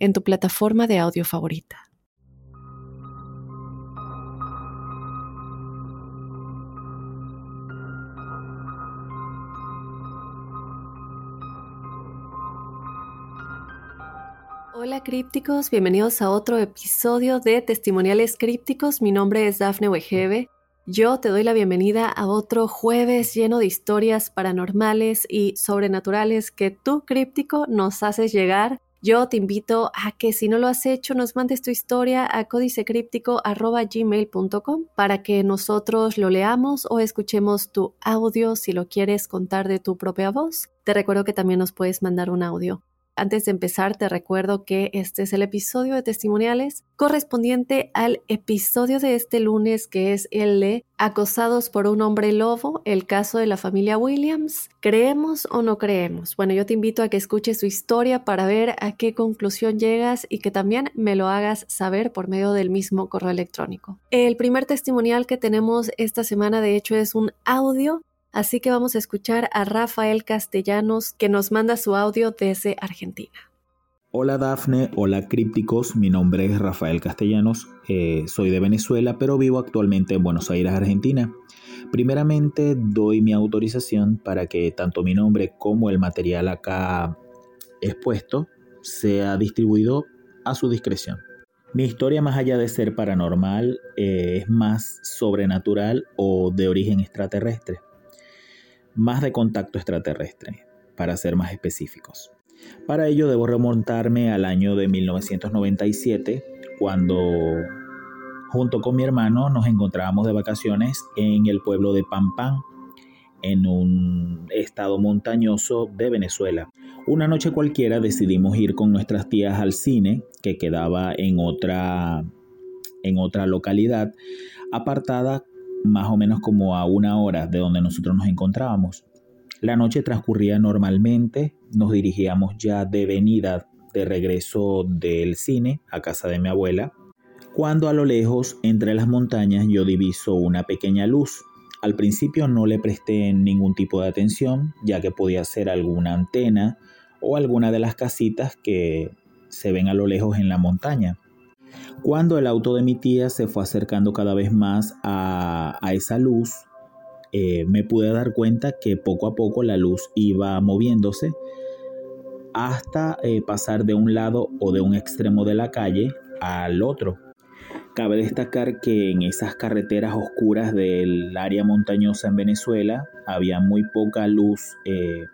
en tu plataforma de audio favorita. Hola crípticos, bienvenidos a otro episodio de Testimoniales Crípticos. Mi nombre es Dafne Wegebe. Yo te doy la bienvenida a otro jueves lleno de historias paranormales y sobrenaturales que tú, críptico, nos haces llegar yo te invito a que si no lo has hecho, nos mandes tu historia a códicecríptico.gmail.com para que nosotros lo leamos o escuchemos tu audio si lo quieres contar de tu propia voz. Te recuerdo que también nos puedes mandar un audio antes de empezar, te recuerdo que este es el episodio de testimoniales correspondiente al episodio de este lunes, que es el de Acosados por un hombre lobo, el caso de la familia Williams. ¿Creemos o no creemos? Bueno, yo te invito a que escuches su historia para ver a qué conclusión llegas y que también me lo hagas saber por medio del mismo correo electrónico. El primer testimonial que tenemos esta semana, de hecho, es un audio Así que vamos a escuchar a Rafael Castellanos que nos manda su audio desde Argentina. Hola Dafne, hola crípticos, mi nombre es Rafael Castellanos, eh, soy de Venezuela pero vivo actualmente en Buenos Aires, Argentina. Primeramente doy mi autorización para que tanto mi nombre como el material acá expuesto sea distribuido a su discreción. Mi historia más allá de ser paranormal eh, es más sobrenatural o de origen extraterrestre más de contacto extraterrestre, para ser más específicos. Para ello debo remontarme al año de 1997, cuando junto con mi hermano nos encontrábamos de vacaciones en el pueblo de Pampán, en un estado montañoso de Venezuela. Una noche cualquiera decidimos ir con nuestras tías al cine, que quedaba en otra, en otra localidad, apartada más o menos como a una hora de donde nosotros nos encontrábamos. La noche transcurría normalmente, nos dirigíamos ya de venida de regreso del cine a casa de mi abuela, cuando a lo lejos, entre las montañas, yo diviso una pequeña luz. Al principio no le presté ningún tipo de atención, ya que podía ser alguna antena o alguna de las casitas que se ven a lo lejos en la montaña. Cuando el auto de mi tía se fue acercando cada vez más a, esa luz, eh, me pude dar cuenta que poco a poco la luz iba moviéndose hasta eh, pasar de un lado o de un extremo de la calle al otro. Cabe destacar que en esas carreteras oscuras del área montañosa en Venezuela había muy poca luz eh,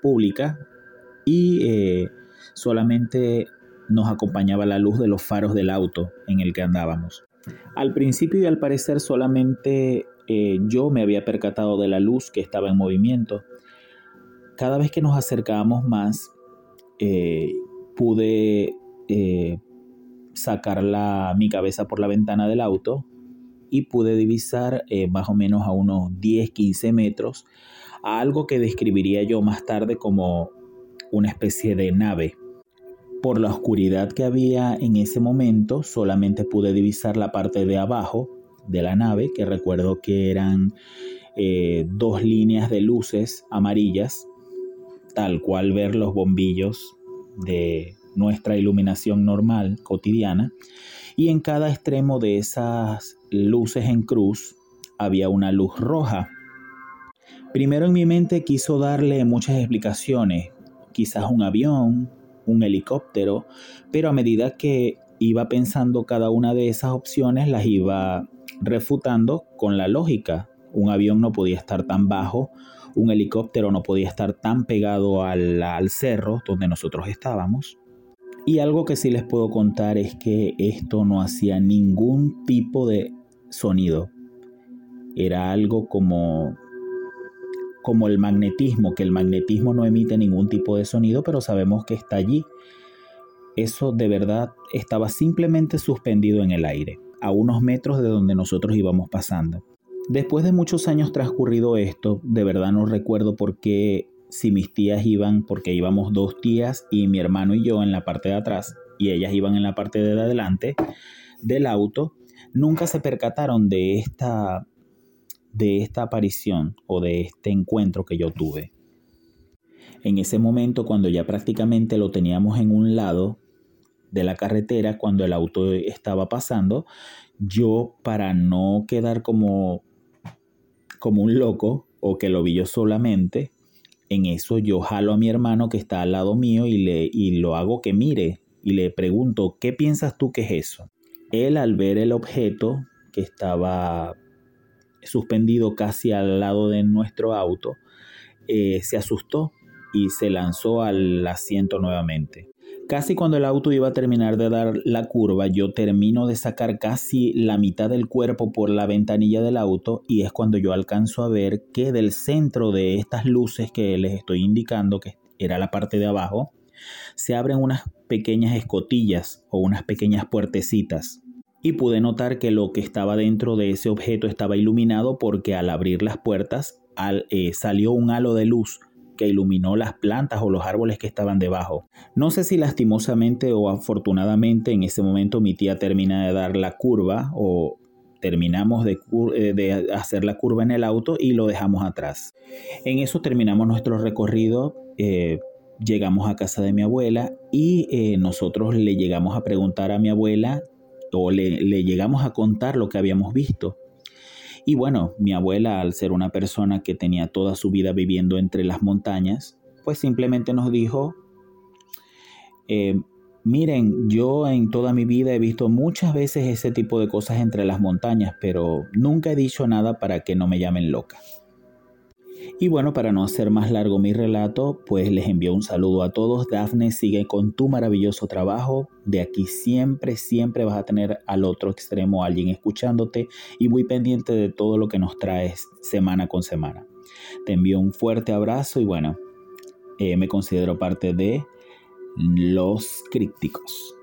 pública y solamente nos acompañaba la luz de los faros del auto en el que andábamos. Al principio y al parecer solamente eh, yo me había percatado de la luz que estaba en movimiento. Cada vez que nos acercábamos más, eh, pude eh, sacar la, mi cabeza por la ventana del auto y pude divisar más o menos a unos 10-15 metros algo que describiría yo más tarde como una especie de nave por la oscuridad que había en ese momento, solamente pude divisar la parte de abajo de la nave, que recuerdo que eran eh, dos líneas de luces amarillas, tal cual ver los bombillos de nuestra iluminación normal, cotidiana, y en cada extremo de esas luces en cruz había una luz roja. Primero en mi mente quiso darle muchas explicaciones, quizás un avión, un helicóptero, pero a medida que iba pensando cada una de esas opciones, las iba refutando con la lógica. Un avión no podía estar tan bajo, un helicóptero no podía estar tan pegado al, al cerro donde nosotros estábamos. Y algo que sí les puedo contar es que esto no hacía ningún tipo de sonido. Era algo como como el magnetismo, que el magnetismo no emite ningún tipo de sonido, pero sabemos que está allí. eso de verdad estaba simplemente suspendido en el aire, a unos metros de donde nosotros íbamos pasando. Después de muchos años transcurrido esto, de verdad no recuerdo por qué si mis tías iban, porque íbamos dos tías y mi hermano y yo en la parte de atrás y ellas iban en la parte de adelante del auto, nunca se percataron de esta de esta aparición o de este encuentro que yo tuve. En ese momento, cuando ya prácticamente lo teníamos en un lado de la carretera, cuando el auto estaba pasando, yo para no quedar como como un loco o que lo vi yo solamente, en eso yo jalo a mi hermano que está al lado mío y, le, y lo hago que mire y le pregunto, ¿qué piensas tú que es eso? Él al ver el objeto que estaba suspendido casi al lado de nuestro auto, eh, se asustó y se lanzó al asiento nuevamente. Casi cuando el auto iba a terminar de dar la curva, yo termino de sacar casi la mitad del cuerpo por la ventanilla del auto y es cuando yo alcanzo a ver que del centro de estas luces que les estoy indicando, que era la parte de abajo, se abren unas pequeñas escotillas o unas pequeñas puertecitas. Y pude notar que lo que estaba dentro de ese objeto estaba iluminado porque al abrir las puertas eh, salió un halo de luz que iluminó las plantas o los árboles que estaban debajo. No sé si lastimosamente o afortunadamente en ese momento mi tía termina de dar la curva o terminamos de, eh, hacer la curva en el auto y lo dejamos atrás. En eso terminamos nuestro recorrido. Eh, llegamos a casa de mi abuela y nosotros le llegamos a preguntar a mi abuela o le, le llegamos a contar lo que habíamos visto. Y bueno, mi abuela, al ser una persona que tenía toda su vida viviendo entre las montañas, pues simplemente nos dijo, eh, miren, yo en toda mi vida he visto muchas veces ese tipo de cosas entre las montañas, pero nunca he dicho nada para que no me llamen loca. Y bueno, para no hacer más largo mi relato, pues les envío un saludo a todos. Dafne, sigue con tu maravilloso trabajo. De aquí siempre, siempre vas a tener al otro extremo alguien escuchándote y muy pendiente de todo lo que nos traes semana con semana. Te envío un fuerte abrazo y bueno, eh, me considero parte de los crípticos.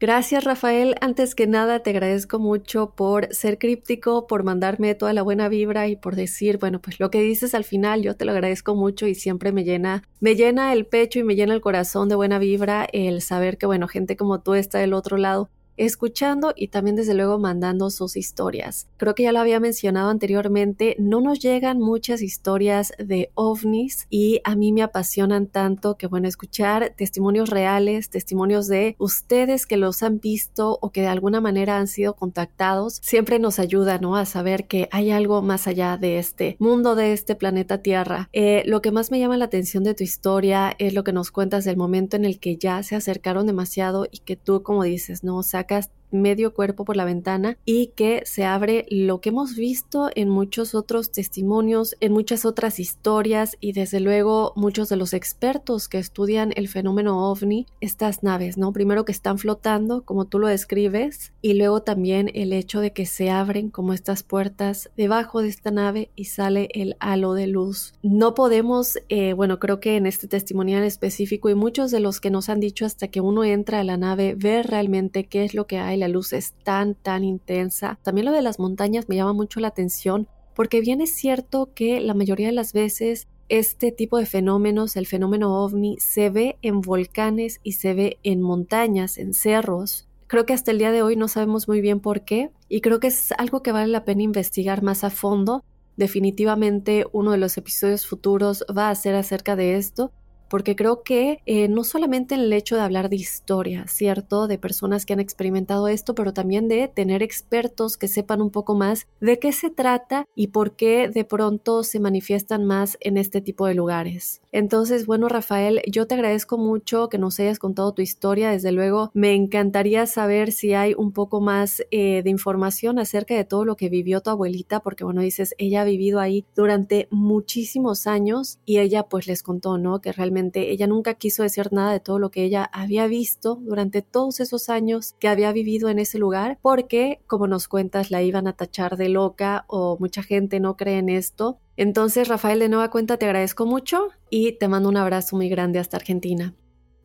Gracias Rafael, antes que nada te agradezco mucho por ser críptico, por mandarme toda la buena vibra y por decir, bueno, pues lo que dices al final yo te lo agradezco mucho y siempre me llena, me llena el pecho y me llena el corazón de buena vibra el saber que bueno, gente como tú está del otro lado escuchando y también desde luego mandando sus historias. Creo que ya lo había mencionado anteriormente, no nos llegan muchas historias de ovnis y a mí me apasionan tanto que bueno, escuchar testimonios reales, testimonios de ustedes que los han visto o que de alguna manera han sido contactados, siempre nos ayuda, ¿no? A saber que hay algo más allá de este mundo, de este planeta Tierra. Eh, lo que más me llama la atención de tu historia es lo que nos cuentas del momento en el que ya se acercaron demasiado y que tú, como dices, ¿no? O podcast medio cuerpo por la ventana y que se abre lo que hemos visto en muchos otros testimonios, en muchas otras historias y desde luego muchos de los expertos que estudian el fenómeno ovni, estas naves, ¿no? Primero que están flotando, como tú lo describes, y luego también el hecho de que se abren como estas puertas debajo de esta nave y sale el halo de luz. No podemos, eh, bueno, creo que en este testimonial específico y muchos de los que nos han dicho hasta que uno entra a la nave, ver realmente qué es lo que hay la luz es tan, tan intensa. También lo de las montañas me llama mucho la atención porque bien es cierto que la mayoría de las veces este tipo de fenómenos, el fenómeno ovni, se ve en volcanes y se ve en montañas, en cerros. Creo que hasta el día de hoy no sabemos muy bien por qué y creo que es algo que vale la pena investigar más a fondo. Definitivamente uno de los episodios futuros va a ser acerca de esto porque creo que eh, no solamente en el hecho de hablar de historia, ¿cierto? De personas que han experimentado esto, pero también de tener expertos que sepan un poco más de qué se trata y por qué de pronto se manifiestan más en este tipo de lugares. Entonces, bueno, Rafael, yo te agradezco mucho que nos hayas contado tu historia. Desde luego, me encantaría saber si hay un poco más eh, de información acerca de todo lo que vivió tu abuelita, porque bueno, dices, ella ha vivido ahí durante muchísimos años y ella pues les contó, ¿no? Que realmente ella nunca quiso decir nada de todo lo que ella había visto durante todos esos años que había vivido en ese lugar, porque, como nos cuentas, la iban a tachar de loca o mucha gente no cree en esto. Entonces, Rafael, de nueva cuenta te agradezco mucho y te mando un abrazo muy grande hasta Argentina.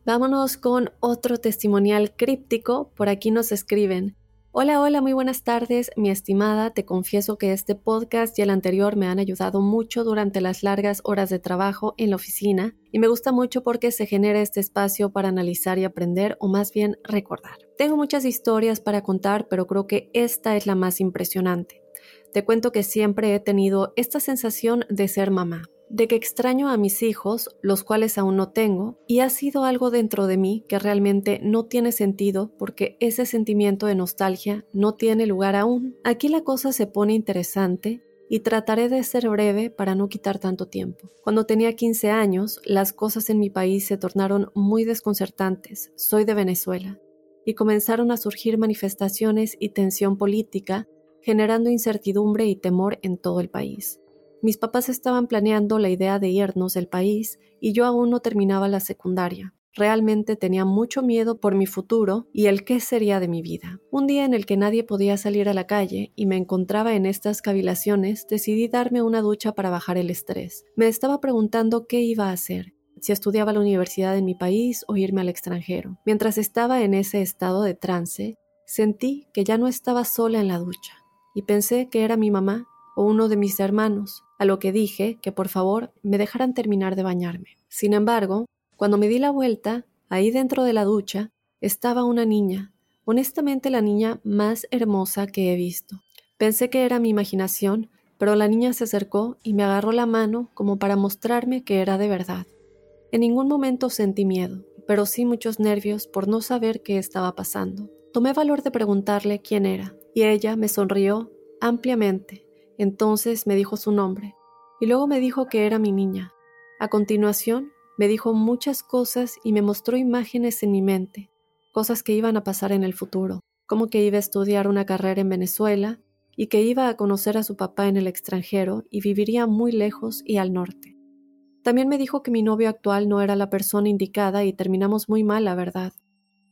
Vámonos con otro testimonial críptico. Por aquí nos escriben. Hola, hola, muy buenas tardes, mi estimada. Te confieso que este podcast y el anterior me han ayudado mucho durante las largas horas de trabajo en la oficina y me gusta mucho porque se genera este espacio para analizar y aprender o más bien recordar. Tengo muchas historias para contar, pero creo que esta es la más impresionante. Te cuento que siempre he tenido esta sensación de ser mamá de que extraño a mis hijos, los cuales aún no tengo, y ha sido algo dentro de mí que realmente no tiene sentido porque ese sentimiento de nostalgia no tiene lugar aún. Aquí la cosa se pone interesante y trataré de ser breve para no quitar tanto tiempo. Cuando tenía 15 años, las cosas en mi país se tornaron muy desconcertantes. Soy de Venezuela. Y comenzaron a surgir manifestaciones y tensión política, generando incertidumbre y temor en todo el país. Mis papás estaban planeando la idea de irnos del país y yo aún no terminaba la secundaria. Realmente tenía mucho miedo por mi futuro y el qué sería de mi vida. Un día en el que nadie podía salir a la calle y me encontraba en estas cavilaciones, decidí darme una ducha para bajar el estrés. Me estaba preguntando qué iba a hacer, si estudiaba la universidad en mi país o irme al extranjero. Mientras estaba en ese estado de trance, sentí que ya no estaba sola en la ducha y pensé que era mi mamá o uno de mis hermanos a lo que dije que por favor me dejaran terminar de bañarme. Sin embargo, cuando me di la vuelta, ahí dentro de la ducha, estaba una niña, honestamente la niña más hermosa que he visto. Pensé que era mi imaginación, pero la niña se acercó y me agarró la mano como para mostrarme que era de verdad. En ningún momento sentí miedo, pero sí muchos nervios por no saber qué estaba pasando. Tomé valor de preguntarle quién era, y ella me sonrió ampliamente entonces me dijo su nombre y luego me dijo que era mi niña. A continuación me dijo muchas cosas y me mostró imágenes en mi mente, cosas que iban a pasar en el futuro, como que iba a estudiar una carrera en Venezuela y que iba a conocer a su papá en el extranjero y viviría muy lejos y al norte. También me dijo que mi novio actual no era la persona indicada y terminamos muy mal, la verdad.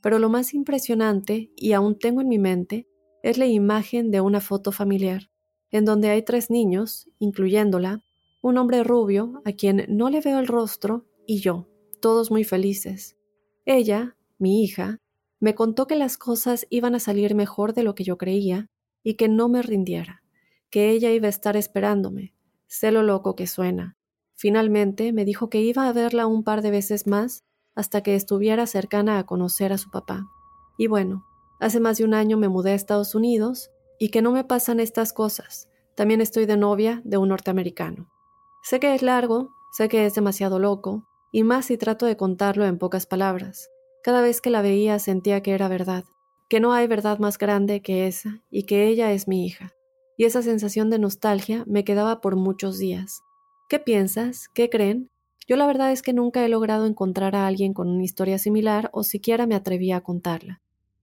Pero lo más impresionante, y aún tengo en mi mente, es la imagen de una foto familiar en donde hay tres niños, incluyéndola, un hombre rubio a quien no le veo el rostro y yo, todos muy felices. Ella, mi hija, me contó que las cosas iban a salir mejor de lo que yo creía y que no me rindiera, que ella iba a estar esperándome. Sé lo loco que suena. Finalmente me dijo que iba a verla un par de veces más hasta que estuviera cercana a conocer a su papá. Y bueno, hace más de un año me mudé a Estados Unidos y que no me pasan estas cosas. También estoy de novia de un norteamericano. Sé que es largo, sé que es demasiado loco, y más si trato de contarlo en pocas palabras. Cada vez que la veía sentía que era verdad, que no hay verdad más grande que esa, y que ella es mi hija. Y esa sensación de nostalgia me quedaba por muchos días. ¿Qué piensas? ¿Qué creen? Yo la verdad es que nunca he logrado encontrar a alguien con una historia similar o siquiera me atrevía a contarla.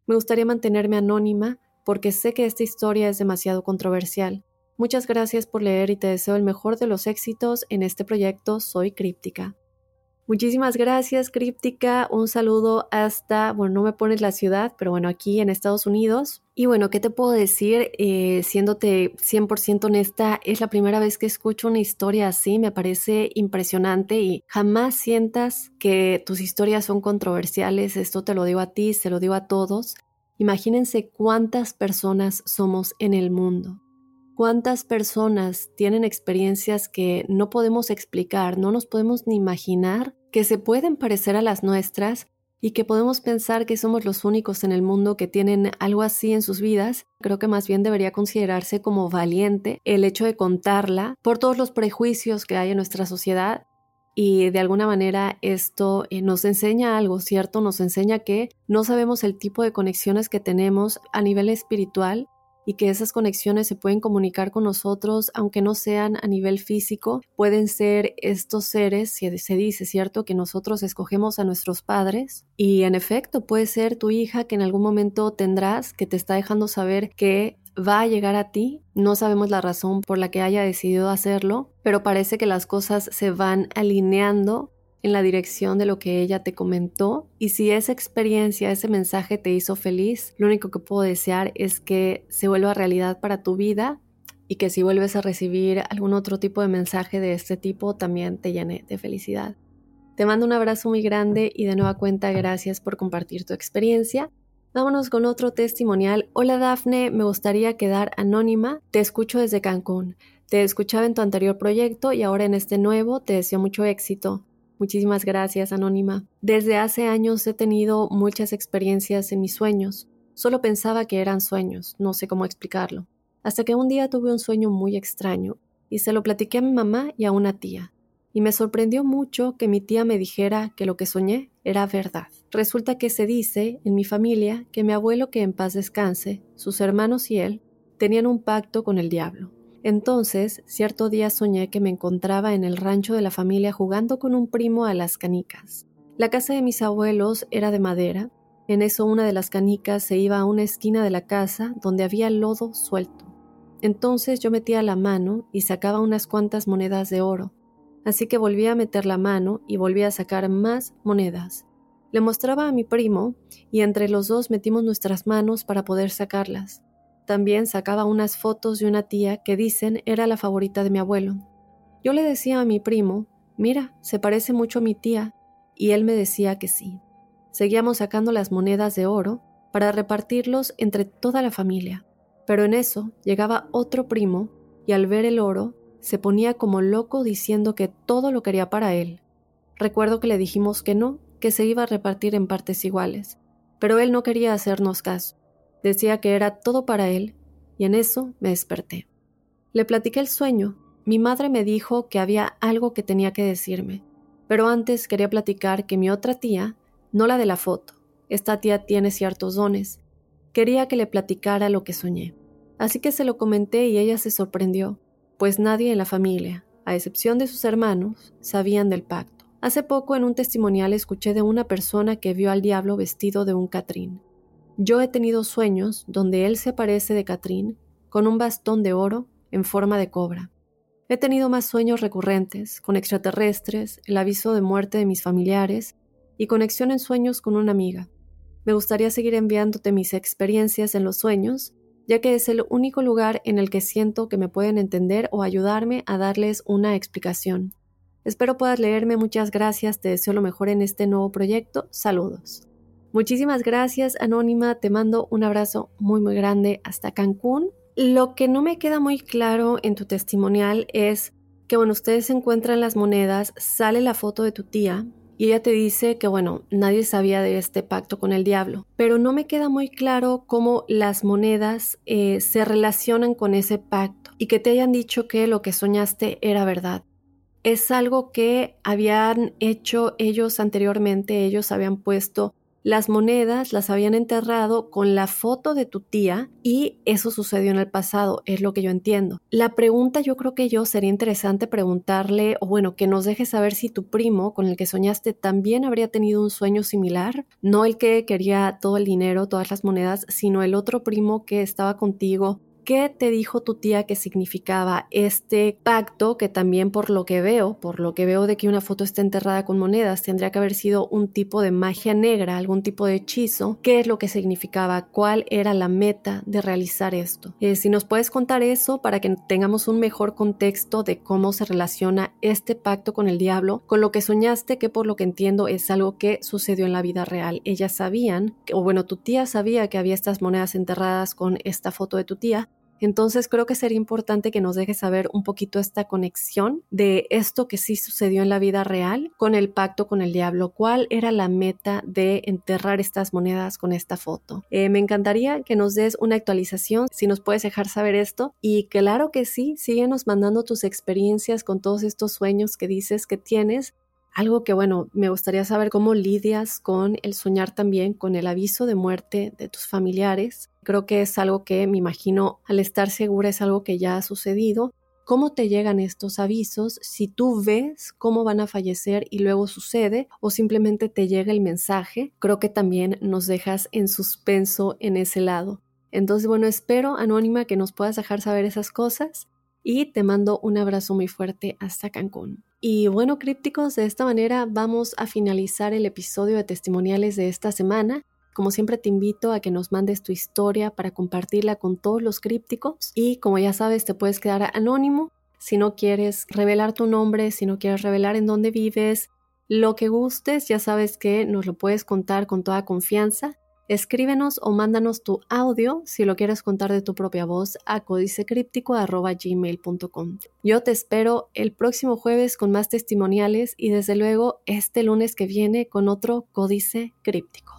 Me gustaría mantenerme anónima porque sé que esta historia es demasiado controversial. Muchas gracias por leer y te deseo el mejor de los éxitos en este proyecto Soy Críptica. Muchísimas gracias, Críptica. Un saludo hasta, bueno, no me pones la ciudad, pero bueno, aquí en Estados Unidos. Y bueno, ¿qué te puedo decir? Eh, siéndote 100% honesta, es la primera vez que escucho una historia así, me parece impresionante y jamás sientas que tus historias son controversiales. Esto te lo digo a ti, se lo digo a todos. Imagínense cuántas personas somos en el mundo. Cuántas personas tienen experiencias que no podemos explicar, no nos podemos ni imaginar, que se pueden parecer a las nuestras y que podemos pensar que somos los únicos en el mundo que tienen algo así en sus vidas, creo que más bien debería considerarse como valiente el hecho de contarla por todos los prejuicios que hay en nuestra sociedad y de alguna manera esto eh, nos enseña algo, ¿cierto? Nos enseña que no sabemos el tipo de conexiones que tenemos a nivel espiritual y que esas conexiones se pueden comunicar con nosotros, aunque no sean a nivel físico, pueden ser estos seres, se dice, ¿cierto?, que nosotros escogemos a nuestros padres y en efecto puede ser tu hija que en algún momento tendrás que te está dejando saber que va a llegar a ti. No sabemos la razón por la que haya decidido hacerlo, pero parece que las cosas se van alineando en la dirección de lo que ella te comentó. Y si esa experiencia, ese mensaje te hizo feliz, lo único que puedo desear es que se vuelva realidad para tu vida y que si vuelves a recibir algún otro tipo de mensaje de este tipo también te llene de felicidad. Te mando un abrazo muy grande y de nueva cuenta gracias por compartir tu experiencia. Vámonos con otro testimonial. Hola Dafne, me gustaría quedar anónima. Te escucho desde Cancún. Te escuchaba en tu anterior proyecto y ahora en este nuevo te deseo mucho éxito. Muchísimas gracias, Anónima. Desde hace años he tenido muchas experiencias en mis sueños. Solo pensaba que eran sueños, no sé cómo explicarlo. Hasta que un día tuve un sueño muy extraño y se lo platiqué a mi mamá y a una tía. Y me sorprendió mucho que mi tía me dijera que lo que soñé era verdad. Resulta que se dice en mi familia que mi abuelo que en paz descanse, sus hermanos y él, tenían un pacto con el diablo. Entonces, cierto día soñé que me encontraba en el rancho de la familia jugando con un primo a las canicas. La casa de mis abuelos era de madera. En eso una de las canicas se iba a una esquina de la casa donde había lodo suelto. Entonces yo metía la mano y sacaba unas cuantas monedas de oro. Así que volví a meter la mano y volví a sacar más monedas. Le mostraba a mi primo y entre los dos metimos nuestras manos para poder sacarlas. También sacaba unas fotos de una tía que dicen era la favorita de mi abuelo. Yo le decía a mi primo, mira, se parece mucho a mi tía, y él me decía que sí. Seguíamos sacando las monedas de oro para repartirlos entre toda la familia. Pero en eso llegaba otro primo y al ver el oro se ponía como loco diciendo que todo lo quería para él. Recuerdo que le dijimos que no, que se iba a repartir en partes iguales, pero él no quería hacernos caso. Decía que era todo para él, y en eso me desperté. Le platiqué el sueño. Mi madre me dijo que había algo que tenía que decirme, pero antes quería platicar que mi otra tía, no la de la foto, esta tía tiene ciertos dones, quería que le platicara lo que soñé. Así que se lo comenté y ella se sorprendió, pues nadie en la familia, a excepción de sus hermanos, sabían del pacto. Hace poco en un testimonial escuché de una persona que vio al diablo vestido de un catrín. Yo he tenido sueños donde él se parece de Catrín con un bastón de oro en forma de cobra. He tenido más sueños recurrentes, con extraterrestres, el aviso de muerte de mis familiares y conexión en sueños con una amiga. Me gustaría seguir enviándote mis experiencias en los sueños, ya que es el único lugar en el que siento que me pueden entender o ayudarme a darles una explicación. Espero puedas leerme, muchas gracias, te deseo lo mejor en este nuevo proyecto, saludos. Muchísimas gracias, Anónima. Te mando un abrazo muy, muy grande hasta Cancún. Lo que no me queda muy claro en tu testimonial es que, bueno, ustedes encuentran las monedas, sale la foto de tu tía y ella te dice que, bueno, nadie sabía de este pacto con el diablo. Pero no me queda muy claro cómo las monedas eh, se relacionan con ese pacto y que te hayan dicho que lo que soñaste era verdad es algo que habían hecho ellos anteriormente, ellos habían puesto las monedas las habían enterrado con la foto de tu tía y eso sucedió en el pasado, es lo que yo entiendo. La pregunta yo creo que yo sería interesante preguntarle, o bueno, que nos deje saber si tu primo con el que soñaste también habría tenido un sueño similar, no el que quería todo el dinero, todas las monedas, sino el otro primo que estaba contigo ¿Qué te dijo tu tía que significaba este pacto que también por lo que veo, por lo que veo de que una foto esté enterrada con monedas, tendría que haber sido un tipo de magia negra, algún tipo de hechizo? ¿Qué es lo que significaba? ¿Cuál era la meta de realizar esto? Eh, si nos puedes contar eso para que tengamos un mejor contexto de cómo se relaciona este pacto con el diablo, con lo que soñaste, que por lo que entiendo es algo que sucedió en la vida real. Ellas sabían, o bueno, tu tía sabía que había estas monedas enterradas con esta foto de tu tía, entonces creo que sería importante que nos dejes saber un poquito esta conexión de esto que sí sucedió en la vida real con el pacto con el diablo. ¿Cuál era la meta de enterrar estas monedas con esta foto? Eh, me encantaría que nos des una actualización, si nos puedes dejar saber esto. Y claro que sí, síguenos mandando tus experiencias con todos estos sueños que dices que tienes algo que, bueno, me gustaría saber cómo lidias con el soñar también con el aviso de muerte de tus familiares. Creo que es algo que me imagino al estar segura es algo que ya ha sucedido. ¿Cómo te llegan estos avisos? Si tú ves cómo van a fallecer y luego sucede o simplemente te llega el mensaje, creo que también nos dejas en suspenso en ese lado. Entonces, bueno, espero, Anónima, que nos puedas dejar saber esas cosas y te mando un abrazo muy fuerte hasta Cancún. Y bueno, crípticos, de esta manera vamos a finalizar el episodio de testimoniales de esta semana. Como siempre te invito a que nos mandes tu historia para compartirla con todos los crípticos y como ya sabes te puedes quedar anónimo si no quieres revelar tu nombre, si no quieres revelar en dónde vives Lo que gustes, ya sabes que nos lo puedes contar con toda confianza. Escríbenos o mándanos tu audio si lo quieres contar de tu propia voz a códicecríptico.gmail.com. Yo te espero el próximo jueves con más testimoniales y desde luego este lunes que viene con otro códice críptico.